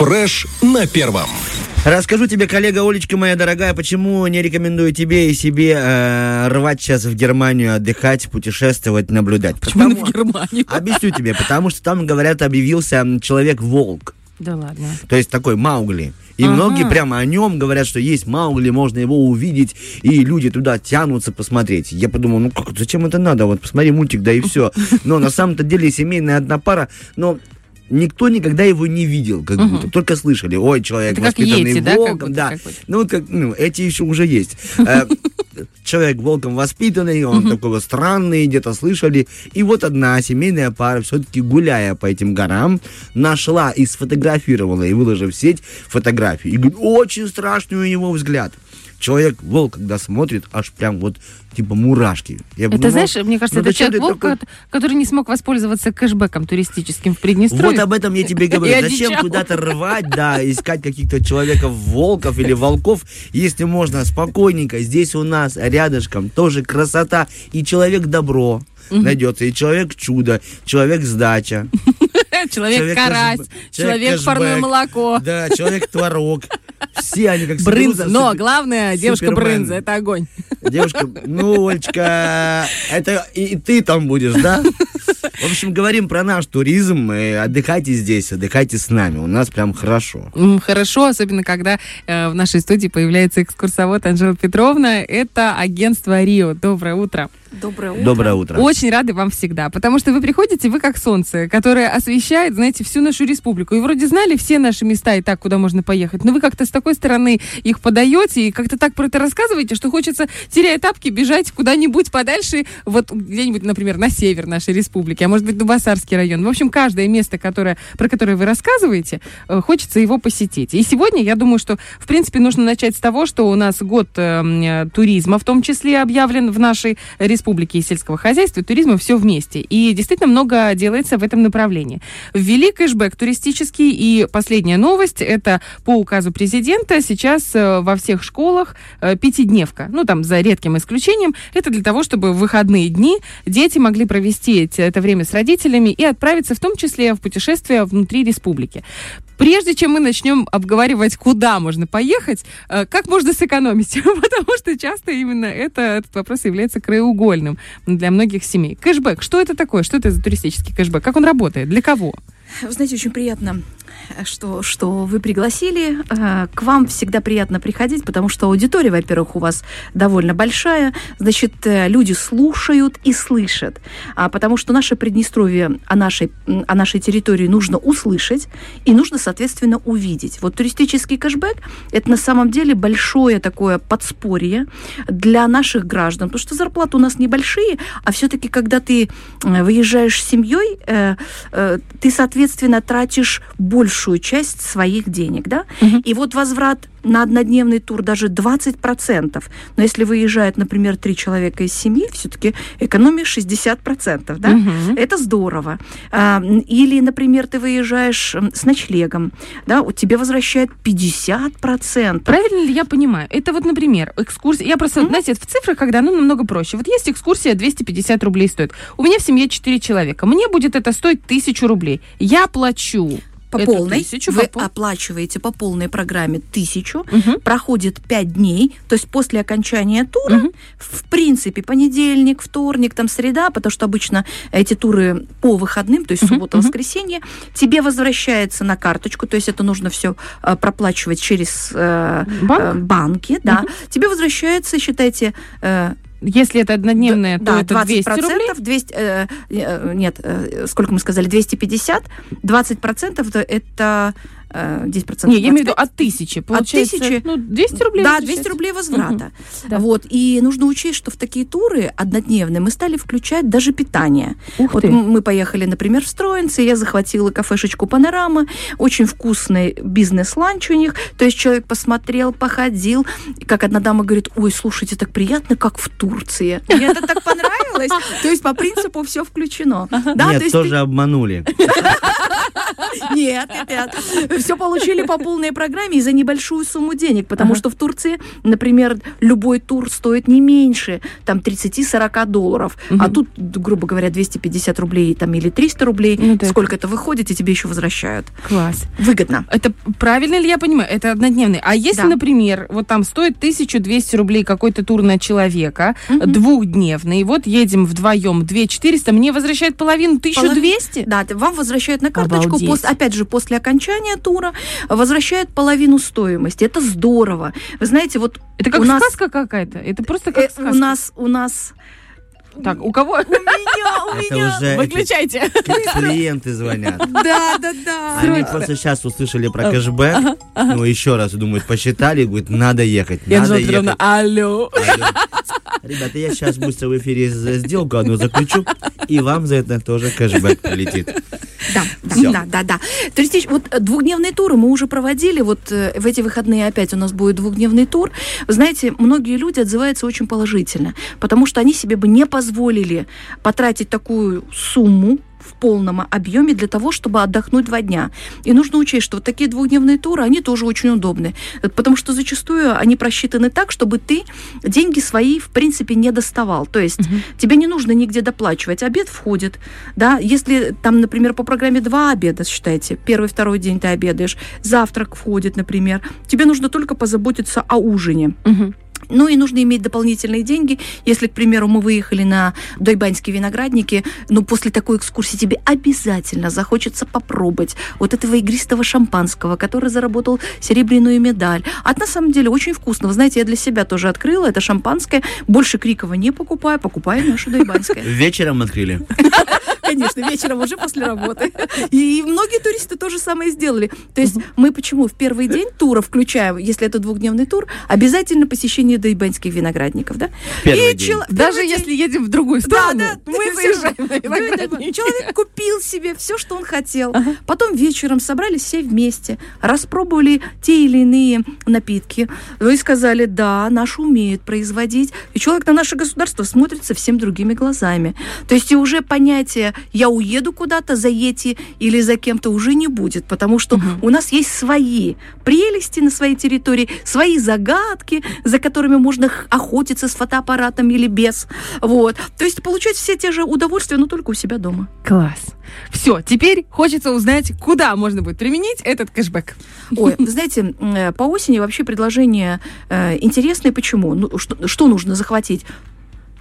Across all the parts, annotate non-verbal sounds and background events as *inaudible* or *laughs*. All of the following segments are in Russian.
Фреш на первом. Расскажу тебе, коллега Олечка моя дорогая, почему не рекомендую тебе и себе э, рвать сейчас в Германию отдыхать, путешествовать, наблюдать. Почему Потому- в Германию? Объясню тебе, потому что там, говорят, объявился человек-волк. Да ладно. То есть такой Маугли. И Ага. многие прямо о нем говорят, что есть Маугли, можно его увидеть, и люди туда тянутся посмотреть. Я подумал, ну как, зачем это надо? Вот посмотри мультик, да и все. Но на самом-то деле семейная одна пара, но никто никогда его не видел, как будто, только слышали, ой, человек Это воспитанный Йети, да, волком, да. какой-то? Ну, вот как, ну, эти еще уже есть. Э, *laughs* Человек волком воспитанный, он такой вот странный, где-то слышали. И вот одна семейная пара, все-таки гуляя по этим горам, нашла и сфотографировала, и выложив в сеть фотографии. И говорит, очень страшный у него взгляд. Человек-волк, когда смотрит, аж прям вот типа мурашки. Я Это, думал, знаешь, мне кажется, ну это зачем ты человек, такой- который не смог воспользоваться кэшбэком туристическим в Приднестровье. Вот об этом я тебе *laughs* говорю. Зачем куда-то рвать, да, искать каких-то человеков-волков или волков, если можно спокойненько. Здесь у нас рядышком тоже красота. И человек-добро найдется, и человек-чудо, человек-сдача. *laughs* Человек-карась, человек-кэшбэк, человек-парное человек-кэшбэк. молоко. Да, человек-творог. *laughs* Все они как Брынза. Но главное, девушка брынза, это огонь. Девушка, ну, Олечка, это и, и ты там будешь, да? В общем, говорим про наш туризм. и Отдыхайте здесь, отдыхайте с нами. У нас прям хорошо. Хорошо, особенно когда э, в нашей студии появляется экскурсовод Анжела Петровна. Это агентство Рио. Доброе утро. Доброе утро. Доброе утро. Очень рады вам всегда, потому что вы приходите, вы как солнце, которое освещает, знаете, всю нашу республику. И вроде знали все наши места и так, куда можно поехать, но вы как-то с такой стороны их подаете и как-то так про это рассказываете, что хочется, теряя тапки, бежать куда-нибудь подальше, вот где-нибудь, например, на север нашей республики, а может быть, Дубасарский район. В общем, каждое место, которое, про которое вы рассказываете, э, хочется его посетить. И сегодня, я думаю, что, в принципе, нужно начать с того, что у нас год э, туризма, в том числе, объявлен в нашей республике и сельского хозяйства, туризма все вместе. И действительно много делается в этом направлении. Ввели кэшбэк туристический, и последняя новость, это по указу президента сейчас э, во всех школах э, пятидневка. Ну, там, за редким исключением. Это для того, чтобы в выходные дни дети могли провести это время с родителями и отправиться в том числе в путешествия внутри республики. Прежде чем мы начнем обговаривать, куда можно поехать, э, как можно сэкономить, *laughs* потому что часто именно это, этот вопрос является краеугольным для многих семей. Кэшбэк, что это такое? Что это за туристический кэшбэк? Как он работает? Для кого? Вы знаете, очень приятно, что, что вы пригласили. Э, К вам всегда приятно приходить, потому что аудитория, во-первых, у вас довольно большая. Значит, э, люди слушают и слышат. А потому что наше Приднестровье о нашей, о нашей территории нужно услышать и нужно, соответственно, увидеть. Вот туристический кэшбэк – это на самом деле большое такое подспорье для наших граждан, потому что зарплаты у нас небольшие, а все-таки, когда ты э, выезжаешь с семьей, э, э, ты, соответственно, тратишь большую часть своих денег, да? И вот возврат на однодневный тур даже 20%. Но если выезжает, например, три человека из семьи, все-таки экономия 60%, да? Мгм. Это здорово. А, Или, например, ты выезжаешь с ночлегом, да, вот тебе возвращают 50%. Правильно ли я понимаю? Это вот, например, экскурсия. Я просто, знаете, в цифрах, когда ну, намного проще. Вот есть экскурсия 250 рублей стоит. У меня в семье 4 человека. Мне будет это стоить 1000 рублей. Я плачу По эту полной. тысячу, вы по оплачиваете по полной программе тысячу, Мгм. проходит 5 дней, то есть после окончания тура, Мгм. в принципе, понедельник, вторник, там среда, потому что обычно эти туры по выходным, то есть Мгм, суббота, мгм. воскресенье, тебе возвращается на карточку, то есть это нужно все проплачивать через э, Банк? э, банки, да. Мгм. Тебе возвращается, считайте, э, Если это однодневное, то да, это 200 рублей. 200, э, э, нет, э, сколько мы сказали, 250, 20% это- это 10%. Не, я имею в виду 25. от тысячи. Получается, тысячи? Ну, 200 рублей. Да, возвращается. 200 рублей возврата. Да. Вот. И нужно учесть, что в такие туры однодневные мы стали включать даже питание. Ух вот ты. мы поехали, например, в Строинцы, я захватила кафешечку «Панорама», очень вкусный бизнес-ланч у них, то есть человек посмотрел, походил, и как одна дама говорит, ой, слушайте, так приятно, как в Турции. Мне это так понравилось. То есть по принципу все включено. Да, Нет, тоже обманули. *laughs* Нет, нет, нет. Все получили по полной программе и за небольшую сумму денег, потому что в Турции, например, любой тур стоит не меньше там 30-40 долларов, а тут, грубо говоря, 250 рублей там или 300 рублей, Ну сколько это выходит, и тебе еще возвращают. Класс. Выгодно. Это правильно ли я понимаю? Это однодневный. А если, например, вот там стоит 1200 рублей какой-то тур на человека, двухдневный, вот едем вдвоем 2400, мне возвращают половину 1200? Да, вам возвращают на карточку, опять же, после окончания тура, возвращают половину стоимости. Это здорово. Вы знаете, вот Это как у нас, сказка какая-то? Это просто э, как сказка? у нас, у нас... Так, у кого? У меня, у Это меня... уже Выключайте. клиенты звонят. Да, да, да. Они просто сейчас услышали про кэшбэк, ну еще раз думают, посчитали, говорят, надо ехать, надо ехать. алло. Алло. Ребята, я сейчас быстро в эфире сделку одну заключу, и вам за это тоже кэшбэк прилетит. Да, да, Всё. да, да, да. Туристич, вот двухдневные туры мы уже проводили. Вот э, в эти выходные опять у нас будет двухдневный тур. Вы знаете, многие люди отзываются очень положительно, потому что они себе бы не позволили потратить такую сумму в полном объеме для того, чтобы отдохнуть два дня. И нужно учесть, что вот такие двухдневные туры, они тоже очень удобны, потому что зачастую они просчитаны так, чтобы ты деньги свои, в принципе, не доставал. То есть тебе не нужно нигде доплачивать. Обед входит, да, если там, например, по программе два обеда, считайте, первый, второй день ты обедаешь, завтрак входит, например, тебе нужно только позаботиться о ужине. Мгм. Ну и нужно иметь дополнительные деньги. Если, к примеру, мы выехали на Дойбаньские виноградники, ну, после такой экскурсии тебе обязательно захочется попробовать вот этого игристого шампанского, который заработал серебряную медаль. А на самом деле очень вкусно. Вы знаете, я для себя тоже открыла это шампанское. Больше Крикова не покупаю, покупаю наше Дойбаньское. *laughs* Вечером открыли. *laughs* Конечно, вечером уже после работы. И многие туристы то же самое сделали. То есть мы почему в первый день тура включаем, если это двухдневный тур, обязательно посещение Дойбаньских виноградников, да? Первый И день. чел- Даже день- если едем в другую сторону, да, мы заезжаем на виноградники. Человек купил себе все, что он хотел. Ага. Потом вечером собрались все вместе, распробовали те или иные напитки. Ну и сказали, да, наш умеет производить. И человек на наше государство смотрит совсем другими глазами. То есть и уже понятие «я уеду куда-то за Йети или за кем-то» уже не будет, потому что Мгм. у нас есть свои прелести на своей территории, свои загадки, за которыми можно охотиться с фотоаппаратом или без. Вот. То есть получать все те же удовольствия, но только у себя дома. Класс. Все, теперь хочется узнать, куда можно будет применить этот кэшбэк. Ой, вы *laughs* знаете, э, по осени вообще предложение э, интересное. Почему? Ну, что, что нужно захватить?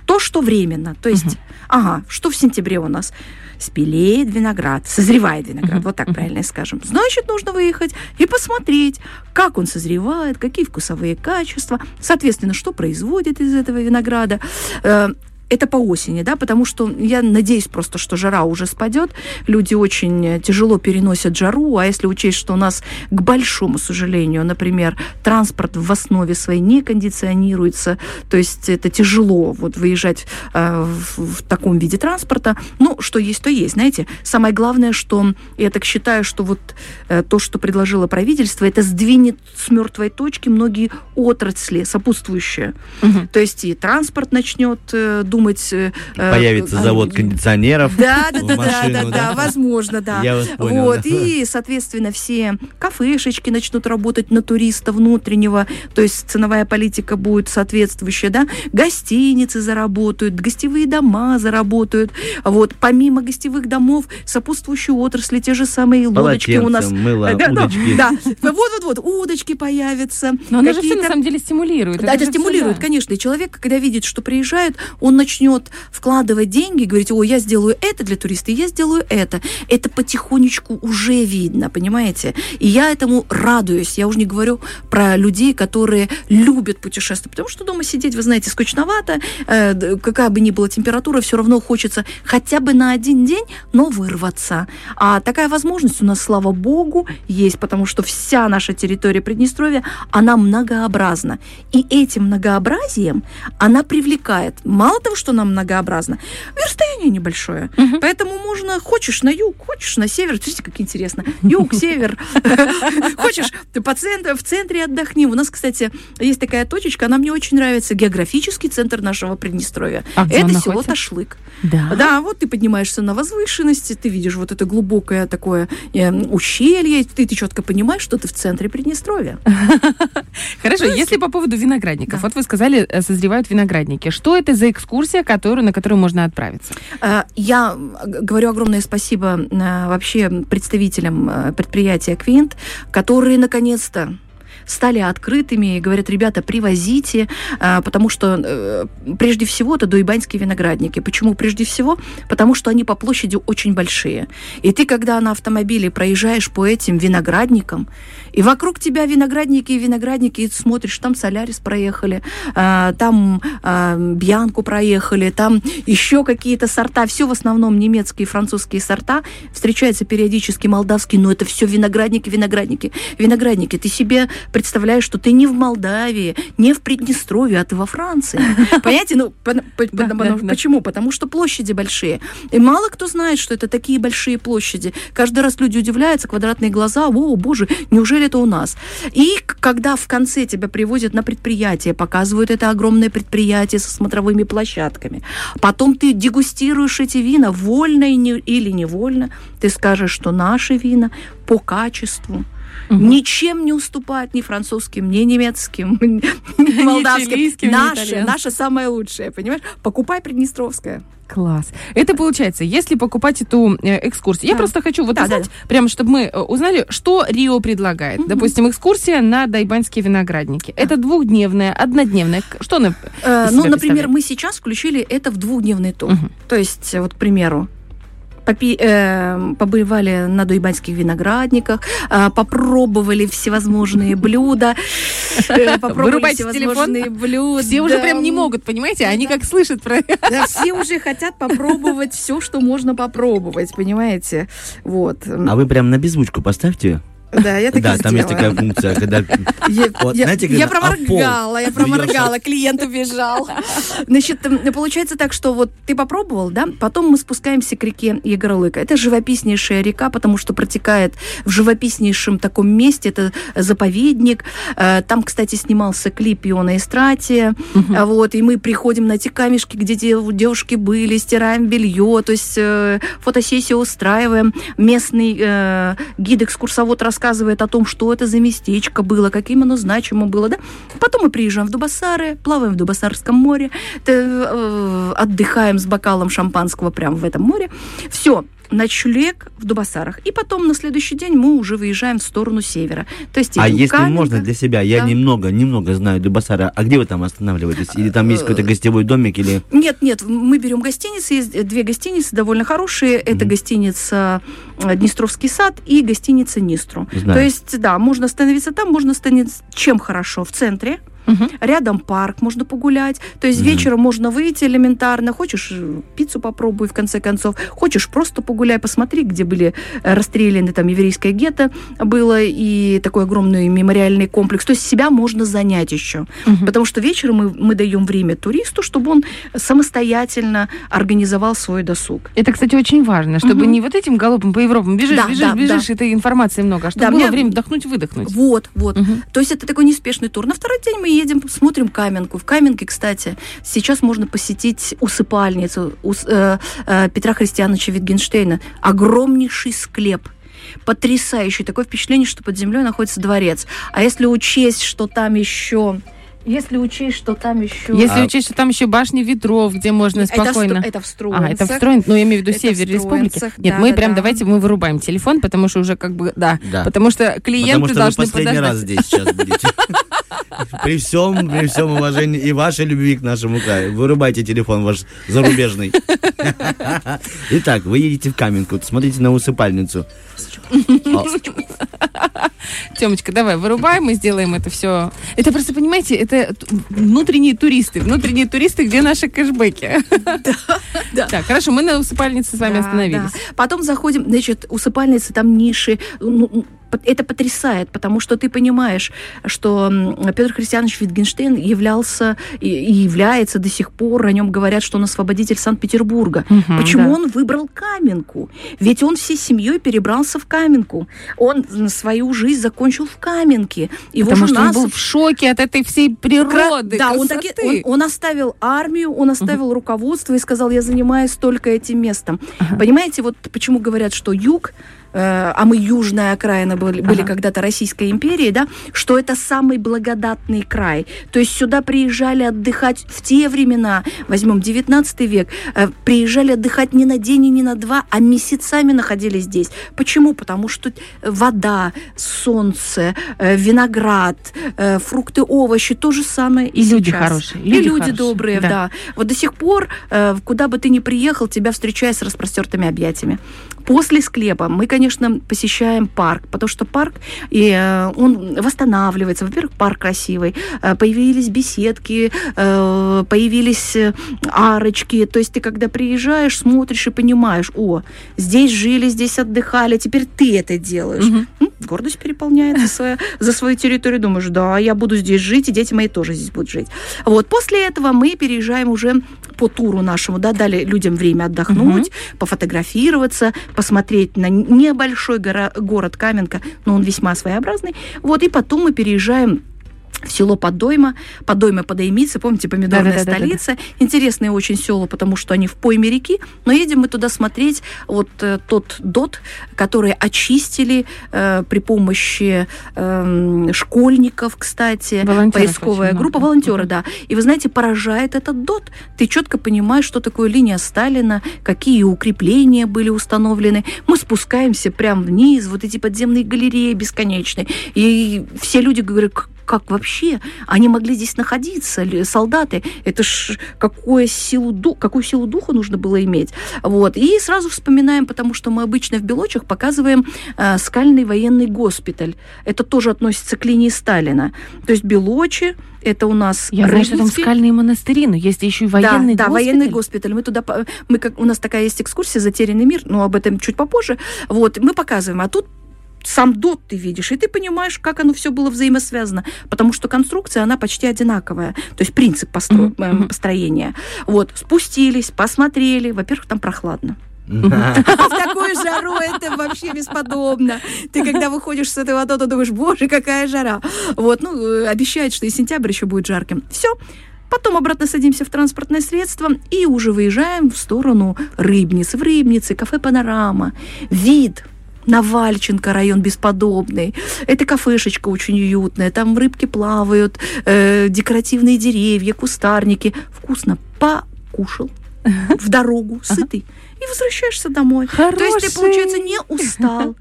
То, что временно. То есть, Мгм. ага, что в сентябре у нас? Спелеет виноград, созревает виноград, Мгм. вот так правильно скажем. Значит, нужно выехать и посмотреть, как он созревает, какие вкусовые качества, соответственно, что производит из этого винограда. Э, это по осени, да, потому что я надеюсь просто, что жара уже спадет. Люди очень тяжело переносят жару, а если учесть, что у нас, к большому сожалению, например, транспорт в основе своей не кондиционируется, то есть это тяжело вот выезжать э, в, в таком виде транспорта. Ну, что есть, то есть, знаете. Самое главное, что я так считаю, что вот э, то, что предложило правительство, это сдвинет с мертвой точки многие отрасли сопутствующие. То есть и транспорт начнет э, думать... э, э, Появится а, завод кондиционеров. Да, да, в да, да, машину, да, да? да, возможно, да. Я вас понял, Вот, да. и, соответственно, все кафешечки начнут работать на туриста внутреннего, то есть ценовая политика будет соответствующая, да, гостиницы заработают, гостевые дома заработают, вот, помимо гостевых домов, сопутствующие отрасли, те же самые лодочки у нас. Мыло, Да, да, удочки. Да, вот-вот-вот, удочки появятся. Но оно же все на самом деле стимулирует. да, это стимулирует, да. конечно. И человек, когда видит, что приезжает, он начнет вкладывать деньги, говорить, о, я сделаю это для туриста, я сделаю это. Это потихонечку уже видно, понимаете? И я этому радуюсь. Я уже не говорю про людей, которые любят путешествовать, потому что дома сидеть, вы знаете, скучновато, э, какая бы ни была температура, все равно хочется хотя бы на один день, но вырваться. А такая возможность у нас, слава богу, есть, потому что вся наша территория Приднестровья, она многообразна. И этим многообразием она привлекает. Мало того, что нам многообразно. Расстояние небольшое. Поэтому можно, хочешь на юг, хочешь на север. Смотрите, как интересно. Юг, *laughs* север. *laughs* Хочешь ты по центру, в центре отдохни. У нас, кстати, есть такая точечка, она мне очень нравится. Географический центр нашего Приднестровья. А Это село? Ташлык. Да. Да, вот ты поднимаешься на возвышенности, ты видишь вот это глубокое такое э, ущелье, ты, ты четко понимаешь, что ты в центре Приднестровья. *laughs* Хорошо, если по поводу виноградников. Вот вы сказали, э, созревают виноградники. Что это за экскурсия, которую, на которую можно отправиться? А, Я говорю огромное спасибо а, вообще представителям а, предприятия Квинт, которые наконец-то стали открытыми и говорят, ребята, привозите, потому что э, прежде всего это дуйбаньские виноградники. Почему прежде всего? Потому что они по площади очень большие. И ты, когда на автомобиле проезжаешь по этим виноградникам, и вокруг тебя виноградники и виноградники, и ты смотришь, там Солярис проехали, а, там а, Бьянку проехали, там еще какие-то сорта, все в основном немецкие и французские сорта, встречаются периодически молдавские, но это все виноградники, виноградники, виноградники. Ты себе представляешь, что ты не в Молдавии, не в Приднестровье, а ты во Франции. *laughs* Понимаете? Ну, да. почему? Потому что площади большие. И мало кто знает, что это такие большие площади. Каждый раз люди удивляются, квадратные глаза, о, боже, неужели это у нас? И когда в конце тебя привозят на предприятие, показывают это огромное предприятие со смотровыми площадками, потом ты дегустируешь эти вина, вольно или невольно, ты скажешь, что наши вина по качеству ничем не уступают ни французским, ни немецким, *laughs* ни молдавским. Наше, наше самое лучшее, понимаешь? Покупай Приднестровское. Класс. Это получается, если покупать эту э, экскурсию. Я просто хочу вот Да, узнать, прямо чтобы мы э, узнали, что Рио предлагает. Допустим, экскурсия на Дайбаньские виноградники. Это двухдневная, однодневная. Что она Э, ну, например, мы сейчас включили это в двухдневный тур. То есть, вот, к примеру, попи- э, побывали на дуйбаньских виноградниках, э, попробовали всевозможные блюда, э, *laughs* попробовали Вырубайте всевозможные блюда. Все уже прям не могут, понимаете? Они как слышат про... Да, все уже хотят попробовать все, что можно попробовать, понимаете? Вот. А вы прям на беззвучку поставьте. Да, я так Да, там есть такая функция, когда... Я, *laughs* проморгала, я проморгала, клиент убежал. Значит, получается так, что вот ты попробовал, да, потом мы спускаемся к реке Егорлыка. Это живописнейшая река, потому что протекает в живописнейшем таком месте, это заповедник. Э, Там, кстати, снимался клип Иона Истратия. А Вот, и мы приходим на эти камешки, где дев- девушки были, стираем белье, то есть э, фотосессию устраиваем. Местный э, гид-экскурсовод рассказывает о том, что это за местечко было, каким оно значимо было, да. Потом мы приезжаем в Дубасары, плаваем в Дубасарском море, э, отдыхаем с бокалом шампанского прямо в этом море. Все, ночлег в Дубасарах. И потом на следующий день мы уже выезжаем в сторону севера. То есть А если Каменка. можно для себя, я Да. немного, немного знаю Дубасара, а где вы там останавливаетесь? Или там есть какой-то гостевой домик, или... Нет, нет, мы берем гостиницы, есть две гостиницы довольно хорошие. Это Мгм. гостиница э, Днестровский сад и гостиница Нистру. Знаю. То есть, да, можно остановиться там, можно остановиться чем хорошо в центре. Мгм. Рядом парк, можно погулять. То есть Мгм. вечером можно выйти элементарно. Хочешь э, пиццу попробуй, в конце концов. Хочешь просто погуляй, посмотри, где были э, расстреляны там еврейское гетто было и такой огромный мемориальный комплекс. То есть себя можно занять еще. Мгм. Потому что вечером мы, мы даем время туристу, чтобы он самостоятельно организовал свой досуг. Это, кстати, очень важно, чтобы Мгм. не вот этим галопом по Европам бежишь, Да, бежишь, да, бежишь, этой информации много, а чтобы Да, было мне- время вдохнуть, выдохнуть. Вот, вот. Мгм. То есть это такой неспешный тур. На второй день мы едем, смотрим Каменку. В Каменке, кстати, сейчас можно посетить усыпальницу ус- э, э, Петра Христиановича Витгенштейна. Огромнейший склеп. Потрясающий. Такое впечатление, что под землей находится дворец. А если учесть, что там еще... Если учесть, что там еще... Если А- учесть, что там еще башни ветров, где можно это, в спокойно... это в А, это встроен, ну, я имею в виду Это в север республики. Нет, да, мы да, прям да. давайте мы вырубаем телефон, потому что уже как бы, да. Да. Потому что клиенты Потому что вы должны последний подождать. раз здесь сейчас будете. *laughs* При всем, при всем уважении и вашей любви к нашему краю. Вырубайте телефон ваш зарубежный. *laughs* Итак, вы едете в Каменку, смотрите на усыпальницу. О, Темочка, давай, вырубай, мы сделаем это все. Это просто, понимаете, это внутренние туристы. Внутренние туристы, где наши кэшбэки? да. Так, хорошо, мы на усыпальнице с вами Да, остановились. да. Потом заходим, значит, усыпальницы, там ниши. Ну, это потрясает, потому что ты понимаешь, что Петр Христианович Витгенштейн являлся и, является до сих пор, о нем говорят, что он освободитель Санкт-Петербурга. Мгм, Почему да. он выбрал Каменку? Ведь он всей семьей перебрался в Каменку. Он свою жизнь закончил в Каменке. Его Потому что жена он был в шоке от этой всей природы, Да, он, красоты. таки, он, он оставил армию, он оставил руководство и сказал, я занимаюсь только этим местом. Ага. Понимаете, вот почему говорят, что юг, а мы южная окраина были, были Ага. когда-то Российской империи, да, что это самый благодатный край. То есть сюда приезжали отдыхать в те времена, возьмем 19 век, э, приезжали отдыхать не на день и не на два, а месяцами находились здесь. Почему? Потому что вода, солнце, э, виноград, э, фрукты, овощи, то же самое и, И люди сейчас. хорошие, И люди люди хорошие, добрые, да. да. Вот до сих пор, э, куда бы ты ни приехал, тебя встречают с распростертыми объятиями. После склепа мы, конечно, посещаем парк, потому что парк, и, э, он восстанавливается. Во-первых, парк красивый, э, появились беседки, э, появились арочки. То есть ты, когда приезжаешь, смотришь и понимаешь, о, здесь жили, здесь отдыхали, теперь ты это делаешь. М, Гордость переполняет за *laughs* свою, за свою территорию. Думаешь, да, я буду здесь жить, и дети мои тоже здесь будут жить. Вот. После этого мы переезжаем уже по туру нашему, да, дали людям время отдохнуть, пофотографироваться, посмотреть на небольшой гора- город Каменка, но он весьма своеобразный. Вот, и потом мы переезжаем в село Подойма, Подойма Подоймицы, помните, помидорная Да-да-да-да-да. столица. Интересное очень село, потому что они в пойме реки, но едем мы туда смотреть вот э, тот дот, который очистили э, при помощи эм, школьников, кстати, Волонтеров поисковая группа, много. волонтеры, да. И вы знаете, поражает этот дот. Ты четко понимаешь, что такое линия Сталина, какие укрепления были установлены. Мы спускаемся прямо вниз, вот эти подземные галереи бесконечные. И все люди говорят, «К- как вообще они могли здесь находиться, солдаты, это ж какую силу, какую силу духа нужно было иметь. Вот. И сразу вспоминаем, потому что мы обычно в Белочах показываем э, скальный военный госпиталь. Это тоже относится к линии Сталина. То есть Белочи, это у нас Я знаю, что там Рыбинский. скальные монастыри, но есть еще и военный да, да, госпиталь. военный госпиталь. Мы туда, мы как у нас такая есть экскурсия "Затерянный мир", но об этом чуть попозже. Вот мы показываем, а тут сам дот ты видишь, и ты понимаешь, как оно все было взаимосвязано, потому что конструкция, она почти одинаковая, то есть принцип постро- мгм. построения. Вот, спустились, посмотрели, во-первых, там прохладно. *laughs* В такую жару это вообще бесподобно. Ты когда выходишь с этой водой, то думаешь, боже, какая жара. Вот, ну, э, обещают, что и сентябрь еще будет жарким. Все. Потом обратно садимся в транспортное средство и уже выезжаем в сторону Рыбницы. В Рыбнице кафе «Панорама». Вид на Вальченко район бесподобный. Это кафешечка очень уютная. Там рыбки плавают, э, декоративные деревья, кустарники. Вкусно покушал *laughs* в дорогу, сытый. И возвращаешься домой. То есть ты, получается, Хороший. не устал.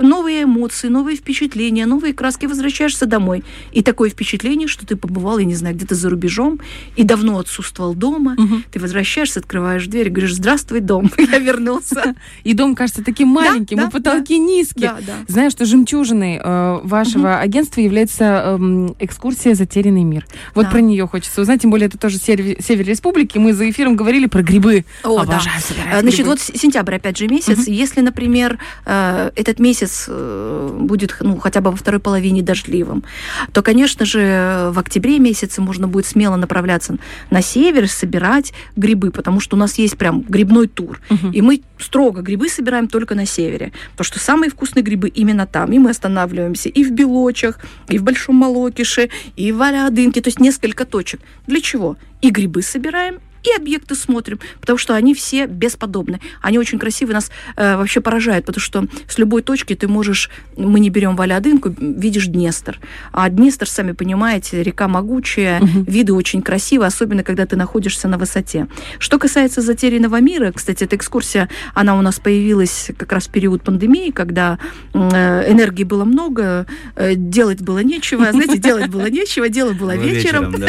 Новые эмоции, новые впечатления, новые краски, возвращаешься домой. И такое впечатление, что ты побывал, я не знаю, где-то за рубежом и давно отсутствовал дома. Мгм. Ты возвращаешься, открываешь дверь и говоришь, здравствуй, дом, *laughs* я вернулся. *laughs* И дом кажется таким маленьким, да, и потолки низкие. Да. Знаю, что жемчужиной э, вашего агентства является эм, экскурсия «Затерянный мир». Вот про нее хочется узнать, тем более это тоже север, север республики. Мы за эфиром говорили про грибы. О. Обожаю собирать А, Значит, грибы. вот сентябрь, опять же, месяц. Если, например, э, этот месяц э, будет ну, хотя бы во второй половине дождливым, то, конечно же, в октябре месяце можно будет смело направляться на север, собирать грибы, потому что у нас есть прям грибной тур. Мгм. И мы строго грибы собираем только на севере, потому что самые вкусные грибы именно там. И мы останавливаемся и в Белочах, и в Большом Молокише, и в Валядынке, то есть несколько точек. Для чего? И грибы собираем, и объекты смотрим, потому что они все бесподобны. Они очень красивые, нас э, вообще поражают, потому что с любой точки ты можешь, мы не берем Валядынку, видишь Днестр. А Днестр, сами понимаете, река могучая, Мгм. виды очень красивые, особенно когда ты находишься на высоте. Что касается затерянного мира, кстати, эта экскурсия, она у нас появилась как раз в период пандемии, когда э, энергии было много, э, делать было нечего. Знаете, делать было нечего, дело было вечером. *laughs*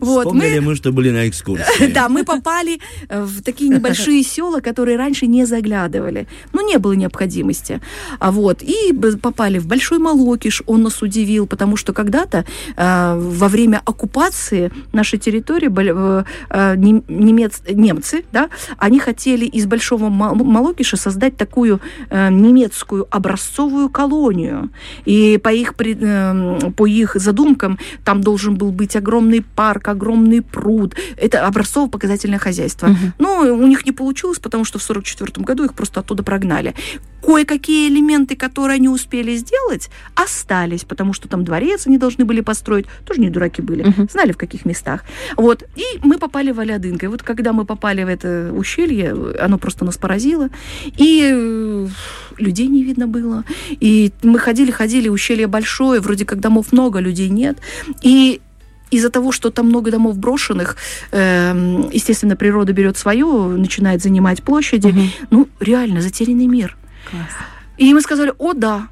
Вот, Вспомнили мы, что были на экскурсии. *laughs* Да, Мы попали э, в такие небольшие села, которые раньше не заглядывали. Ну, не было необходимости. А вот, и попали в Большой Молокиш, он нас удивил, потому что когда-то э, во время оккупации нашей территории э, немец, немцы, да, они хотели из Большого Молокиша создать такую немецкую образцовую колонию. И по их, по их задумкам там должен был быть огромный парк, огромный пруд. Это образцово-показательное хозяйство. Угу. Но у них не получилось, потому что в 1944 году их просто оттуда прогнали. Кое-какие элементы, которые они успели сделать, остались, потому что там дворец они должны были построить. Тоже не дураки были. Угу. Знали, в каких местах. Вот. И мы попали в Алядынка. И вот когда мы попали в это ущелье, оно просто нас поразило. И э, людей не видно было. И мы ходили, ходили, ущелье большое, вроде как домов много, людей нет. И из-за того, что там много домов брошенных, э, естественно, природа берет свое, начинает занимать площади. Угу. Ну, реально, затерянный мир. Класс. И мы сказали, о, да,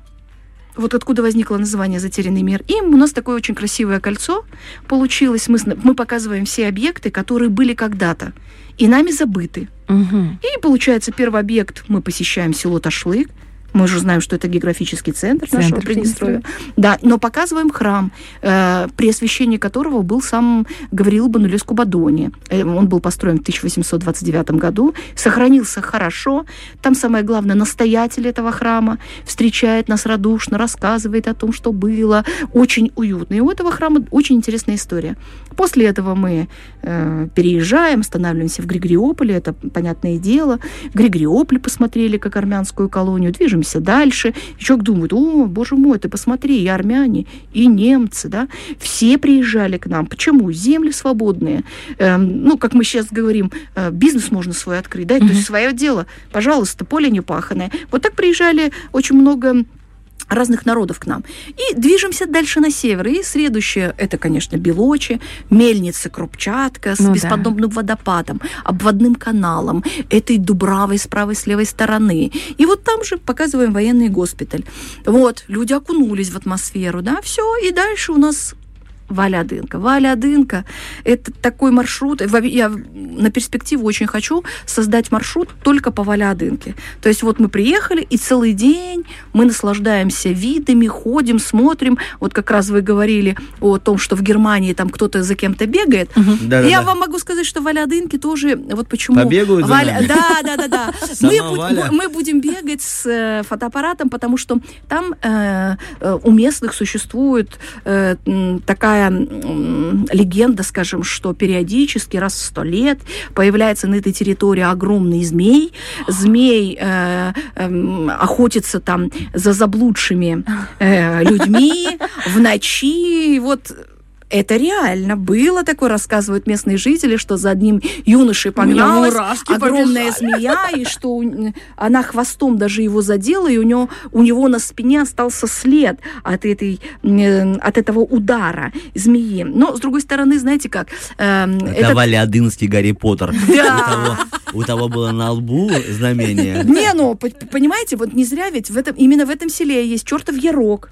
вот откуда возникло название «Затерянный мир». И у нас такое очень красивое кольцо получилось. Мы, мы показываем все объекты, которые были когда-то и нами забыты. Угу. И получается, первый объект мы посещаем село Ташлык, мы же знаем, что это географический центр, центр нашего Приднестровья. Да, но показываем храм, э, при освящении которого был сам Гавриил Банулес Кубадони. Э, он был построен в 1829 году, сохранился хорошо. Там самое главное, настоятель этого храма встречает нас радушно, рассказывает о том, что было. Очень уютно. И у этого храма очень интересная история. После этого мы э, переезжаем, останавливаемся в Григориополе, это понятное дело. В Григориополе посмотрели, как армянскую колонию, движемся двигаемся дальше. И человек думает, о, боже мой, ты посмотри, и армяне, и немцы, да, все приезжали к нам. Почему? Земли свободные. Эм, ну, как мы сейчас говорим, э, бизнес можно свой открыть, да, mm-hmm. то есть свое дело. Пожалуйста, поле не паханое. Вот так приезжали очень много разных народов к нам. И движемся дальше на север. И следующее, это, конечно, Белочи, Мельница, Крупчатка с ну, бесподобным да. водопадом, обводным каналом, этой Дубравой с правой, с левой стороны. И вот там же показываем военный госпиталь. Вот, люди окунулись в атмосферу, да, все, и дальше у нас Валя Дынка. Валя Дынка – это такой маршрут. Я на перспективу очень хочу создать маршрут только по Валя Дынке. То есть вот мы приехали, и целый день мы наслаждаемся видами, ходим, смотрим. Вот как раз вы говорили о том, что в Германии там кто-то за кем-то бегает. Угу. Да, Я да, вам могу сказать, что Валя Дынки тоже, вот почему... Побегают Валя... Да, да, да, да. мы, Валя. мы будем бегать с э, фотоаппаратом, потому что там э, э у местных существует э, такая такая легенда, скажем, что периодически раз в сто лет появляется на этой территории огромный змей. Змей э, э, охотится там за заблудшими э, людьми в ночи. Вот это реально было такое, рассказывают местные жители, что за одним юношей погналась огромная побежали. змея, и что она хвостом даже его задела, и у него, у него на спине остался след от, этой, от этого удара змеи. Но, с другой стороны, знаете как... Э, это этот... Валядынский Гарри Поттер. Да. У того, у того было на лбу знамение. Не, ну, понимаете, вот не зря ведь в этом, именно в этом селе есть чертов ярок.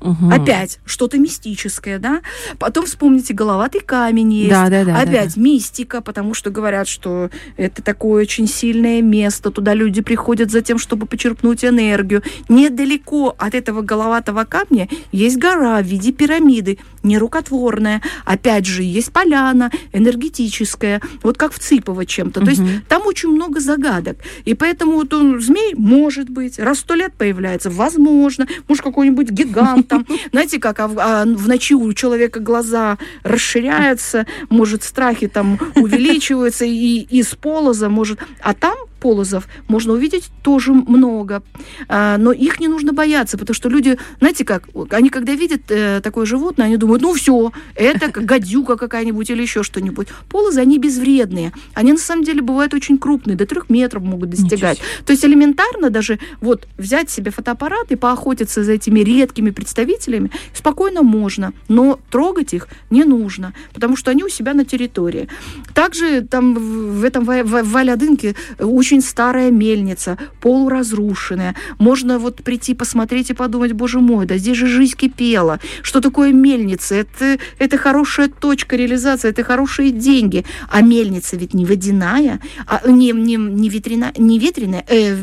Угу. Опять что-то мистическое, да? Потом вспомните, головатый камень есть. Да, да, да. Опять да, мистика, потому что говорят, что это такое очень сильное место. Туда люди приходят за тем, чтобы почерпнуть энергию. Недалеко от этого головатого камня есть гора в виде пирамиды, нерукотворная. Опять же, есть поляна энергетическая, вот как в Цыпово чем-то. Угу. То есть там очень много загадок. И поэтому вот он, змей может быть, раз в сто лет появляется, возможно, может какой-нибудь гигант там, *laughs* знаете, как а в, а в ночи у человека глаза расширяются, может, страхи там увеличиваются, и из полоза может... А там полозов можно увидеть тоже много. А, но их не нужно бояться, потому что люди, знаете как, они когда видят э, такое животное, они думают, ну все, это гадюка какая-нибудь или еще что-нибудь. Полозы, они безвредные. Они на самом деле бывают очень крупные, до трех метров могут достигать. То есть элементарно даже вот взять себе фотоаппарат и поохотиться за этими редкими представителями спокойно можно, но трогать их не нужно, потому что они у себя на территории. Также там в этом в, в, в Валядынке очень очень старая мельница, полуразрушенная. Можно вот прийти посмотреть и подумать, боже мой, да здесь же жизнь кипела. Что такое мельница? Это, это хорошая точка реализации, это хорошие деньги. А мельница ведь не водяная, а, не, не, не, ветряная, не ветреная, э,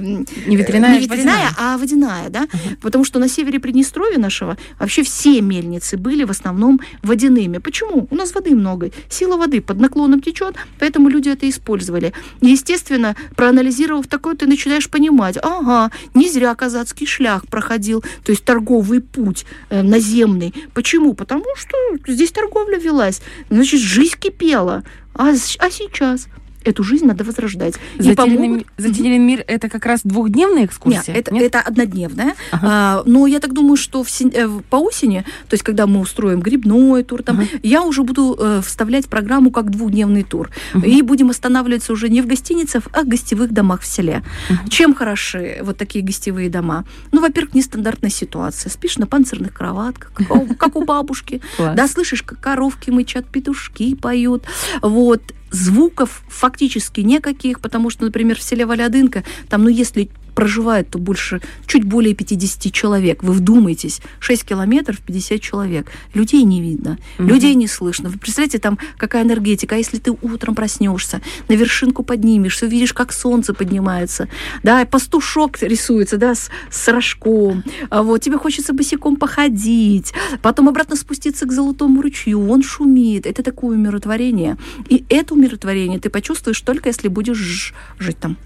Не ветряная, не ветряная, а водяная, да? Потому что на севере Приднестровья нашего вообще все мельницы были в основном водяными. Почему? У нас воды много, сила воды под наклоном течет, поэтому люди это использовали. Естественно, проанализировав такое, ты начинаешь понимать, ага, не зря казацкий шлях проходил, то есть торговый путь э, наземный. Почему? Потому что здесь торговля велась, значит, жизнь кипела. А, а сейчас? Эту жизнь надо возрождать. И Затерянный, помогут- ми- Затерянный мир это как раз двухдневная экскурсия? нет, это, Нет? это однодневная. А, но я так думаю, что в сен- э, по осени, то есть когда мы устроим грибной тур, там, Ага. я уже буду э, вставлять программу как двухдневный тур. И будем останавливаться уже не в гостиницах, а в гостевых домах в селе. Чем хороши вот такие гостевые дома? Ну, во-первых, нестандартная ситуация. Спишь на панцирных кроватках, как у, как у бабушки. *laughs* Да, слышишь, как коровки мычат, петушки поют. Вот. Звуков фактически никаких, потому что, например, в селе Валядынка, там, ну, если проживает, то больше, чуть более 50 человек. Вы вдумайтесь, 6 километров, 50 человек. Людей не видно, Мгм. людей не слышно. Вы представляете, там какая энергетика. А если ты утром проснешься, на вершинку поднимешься, увидишь, как солнце поднимается, да, и пастушок рисуется, да, с, с рожком, а вот, тебе хочется босиком походить, потом обратно спуститься к золотому ручью, он шумит. Это такое умиротворение. И это умиротворение ты почувствуешь только, если будешь жить там.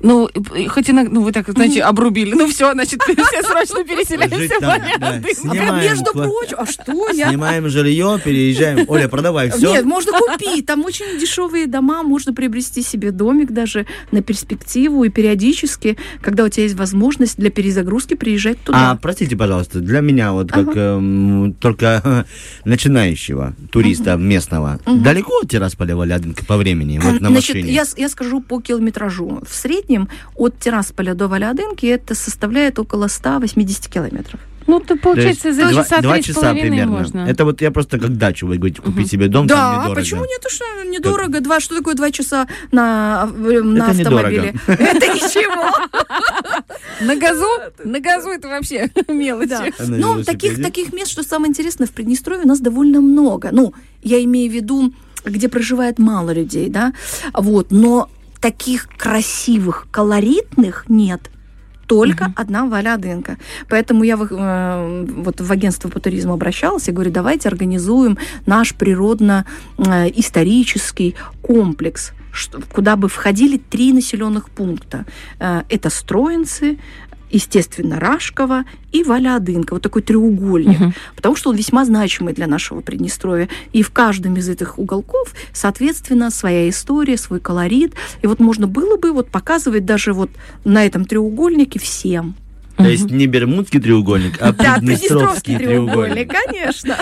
Ну, хоть иногда, ну, вы так, знаете, обрубили. Ну, все, значит, *laughs* все срочно переселяемся в там, да. Валиадым. Снимаем а между прочим, а что я? Снимаем жилье, переезжаем. Оля, продавай *laughs* все. Нет, можно купить. Там очень дешевые дома, можно приобрести себе домик даже на перспективу и периодически, когда у тебя есть возможность для перезагрузки, приезжать А, туда. простите, пожалуйста, для меня, вот как Ага. эм, только *laughs* начинающего туриста местного, Мгм. далеко от Тирасполя Валядинка по времени, вот на Значит, машине? я, я скажу по километражу. В среднем от Тирасполя до Валядынки это составляет около 180 километров. Ну, то То получается, за два, часа два часа половиной примерно. можно. Это вот я просто как дачу, вы говорите, купить Мгм. себе дом, там да, недорого. почему нет? Что, недорого. Два, что такое два часа на, э, на Это автомобиле? *laughs* Это ничего. *laughs* На газу? На газу это вообще *laughs* мелочи. А Ну, таких, таких мест, что самое интересное, в Приднестровье у нас довольно много. Ну, я имею в виду, где проживает мало людей, да, вот, но таких красивых, колоритных нет. Только Мгм. одна Валядынка. Поэтому я в, э, вот в агентство по туризму обращалась и говорю, давайте организуем наш природно-исторический комплекс, что- куда бы входили три населенных пункта. Э, Это Строинцы, естественно, Рашково и Валядынка. Вот такой треугольник. Мгм. Потому что он весьма значимый для нашего Приднестровья. И в каждом из этих уголков, соответственно, своя история, свой колорит. И вот можно было бы вот показывать даже вот на этом треугольнике всем. То есть не Бермудский треугольник, а Приднестровский треугольник. конечно.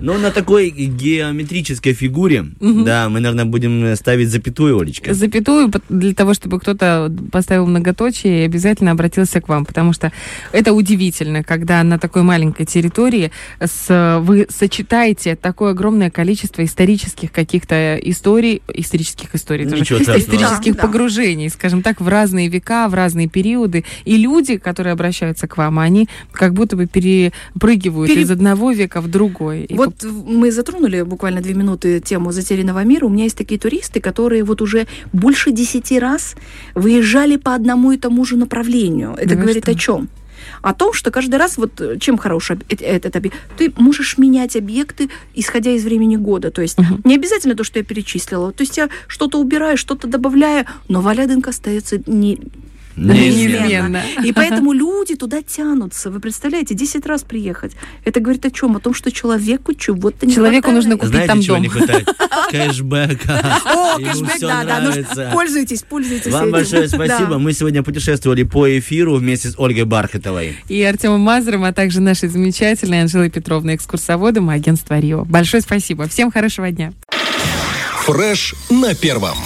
Ну, на такой геометрической фигуре, да, мы, наверное, будем ставить запятую, Олечка. Запятую для того, чтобы кто-то поставил многоточие и обязательно обратился к вам, потому что это удивительно, когда на такой маленькой территории с, вы сочетаете такое огромное количество исторических каких-то историй, исторических историй, тоже, исторических да. погружений, скажем так, в разные века, в разные периоды. И люди, которые обращаются к вам, они как будто бы перепрыгивают Пере- из одного века в другой. И Вот мы затронули буквально две минуты тему затерянного мира. У меня есть такие туристы, которые вот уже больше десяти раз выезжали по одному и тому же направлению. Это Да вы говорит что? о чем? О том, что каждый раз, вот э, чем хорош э- этот объект, ты можешь менять объекты, исходя из времени года. То есть Мгм. не обязательно то, что я перечислила. То есть я что-то убираю, что-то добавляю, но Валядынка остается не, Неизменно. неизменно. и поэтому люди туда тянутся. Вы представляете, 10 раз приехать. Это говорит о чем? О том, что человеку чего-то не Человеку хватает. нужно купить Знаете, там чего дом. не? *laughs* Кэшбэка. О, Ему кэшбэк, да, да. Ну, нравится. пользуйтесь, пользуйтесь Вам этим. большое *laughs* спасибо. Да. Мы сегодня путешествовали по эфиру вместе с Ольгой Бархатовой. и Артемом Мазером, а также нашей замечательной Анжелой Петровной, экскурсоводом агентства Рио. Большое спасибо. Всем хорошего дня. Фреш на первом.